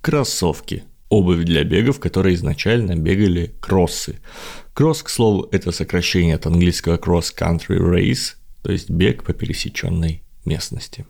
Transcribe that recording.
Кроссовки. Обувь для бега, в которой изначально бегали кроссы. Кросс, к слову, это сокращение от английского cross country race, то есть бег по пересеченной местности.